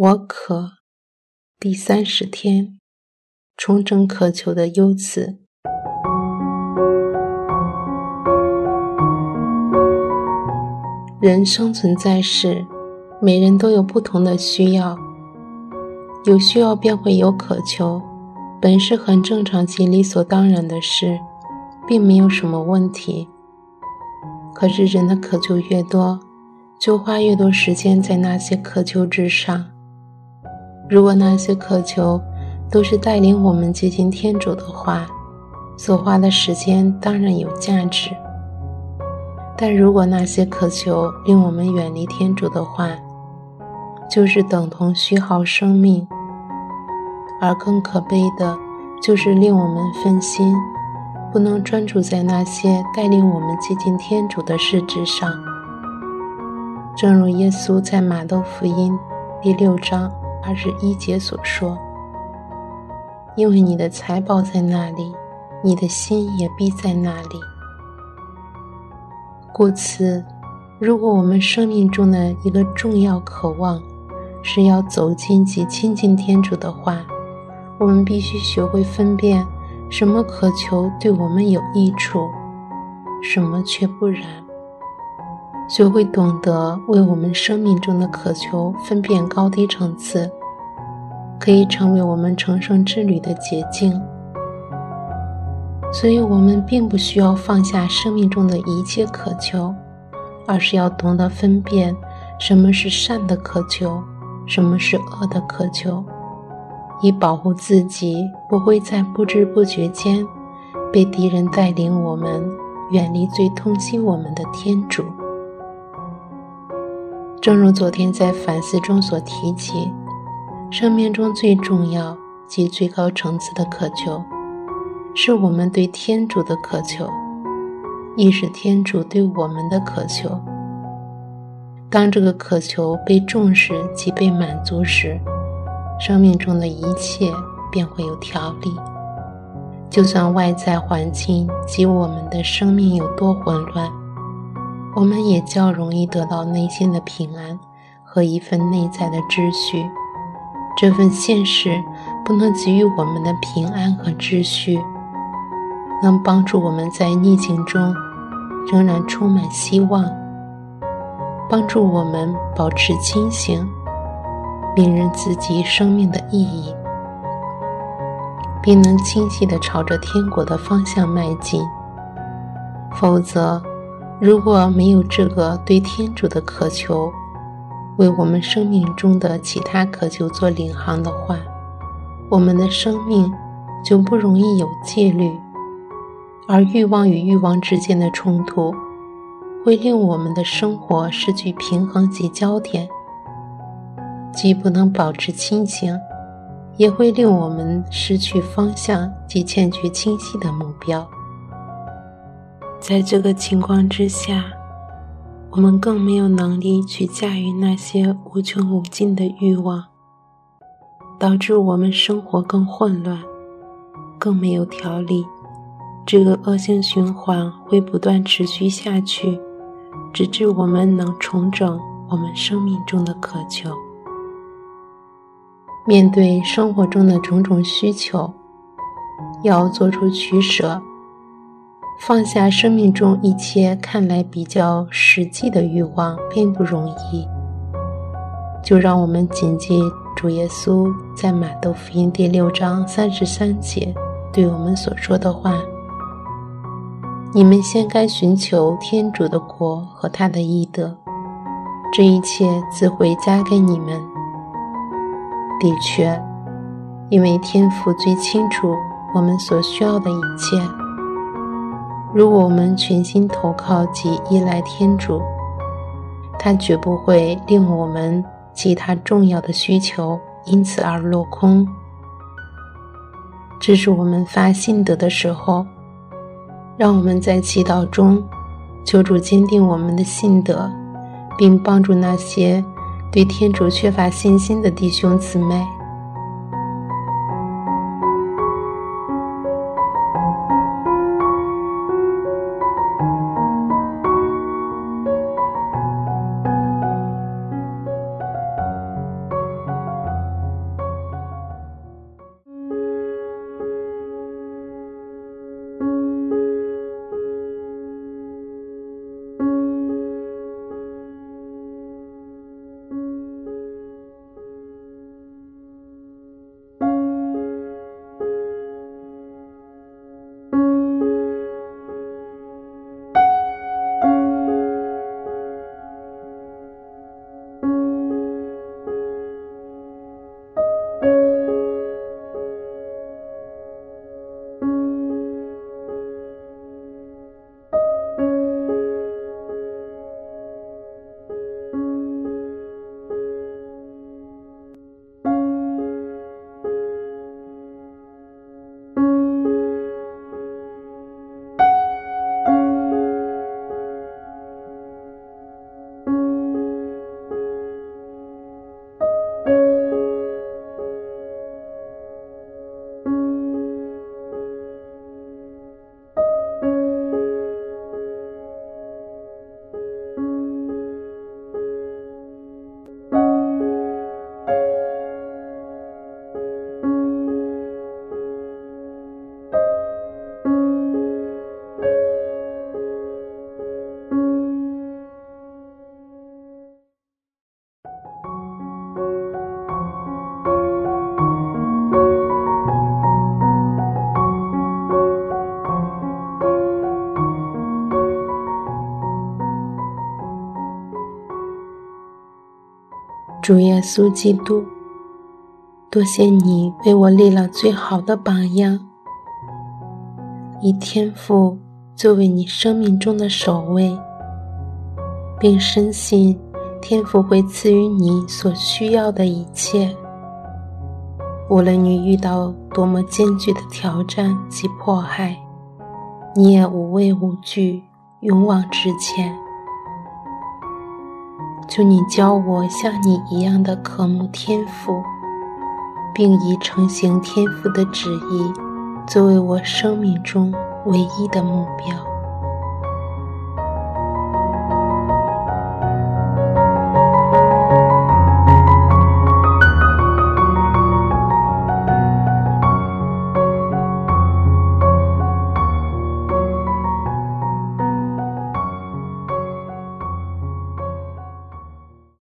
我渴，第三十天，重整渴求的优次。人生存在世，每人都有不同的需要，有需要便会有渴求，本是很正常及理所当然的事，并没有什么问题。可是人的渴求越多，就花越多时间在那些渴求之上。如果那些渴求都是带领我们接近天主的话，所花的时间当然有价值；但如果那些渴求令我们远离天主的话，就是等同虚耗生命。而更可悲的，就是令我们分心，不能专注在那些带领我们接近天主的事之上。正如耶稣在马窦福音第六章。二十一节所说：“因为你的财宝在那里，你的心也必在那里。”故此，如果我们生命中的一个重要渴望是要走进及亲近天主的话，我们必须学会分辨什么渴求对我们有益处，什么却不然。学会懂得为我们生命中的渴求分辨高低层次，可以成为我们成圣之旅的捷径。所以，我们并不需要放下生命中的一切渴求，而是要懂得分辨什么是善的渴求，什么是恶的渴求，以保护自己不会在不知不觉间被敌人带领我们远离最痛心我们的天主。正如昨天在反思中所提及，生命中最重要及最高层次的渴求，是我们对天主的渴求，亦是天主对我们的渴求。当这个渴求被重视及被满足时，生命中的一切便会有条理。就算外在环境及我们的生命有多混乱。我们也较容易得到内心的平安和一份内在的秩序。这份现实不能给予我们的平安和秩序，能帮助我们在逆境中仍然充满希望，帮助我们保持清醒，辨认自己生命的意义，并能清晰地朝着天国的方向迈进。否则，如果没有这个对天主的渴求，为我们生命中的其他渴求做领航的话，我们的生命就不容易有戒律，而欲望与欲望之间的冲突，会令我们的生活失去平衡及焦点，既不能保持清醒，也会令我们失去方向及欠缺清晰的目标。在这个情况之下，我们更没有能力去驾驭那些无穷无尽的欲望，导致我们生活更混乱，更没有条理。这个恶性循环会不断持续下去，直至我们能重整我们生命中的渴求。面对生活中的种种需求，要做出取舍。放下生命中一切看来比较实际的欲望并不容易，就让我们谨记主耶稣在马窦福音第六章三十三节对我们所说的话：“你们先该寻求天主的国和他的义德，这一切自会加给你们。”的确，因为天父最清楚我们所需要的一切。如果我们全心投靠及依赖天主，他绝不会令我们其他重要的需求因此而落空。这是我们发信德的时候，让我们在祈祷中求主坚定我们的信德，并帮助那些对天主缺乏信心的弟兄姊妹。主耶稣基督，多谢你为我立了最好的榜样，以天赋作为你生命中的首位，并深信天赋会赐予你所需要的一切。无论你遇到多么艰巨的挑战及迫害，你也无畏无惧，勇往直前。求你教我像你一样的渴慕天赋，并以成型天赋的旨意作为我生命中唯一的目标。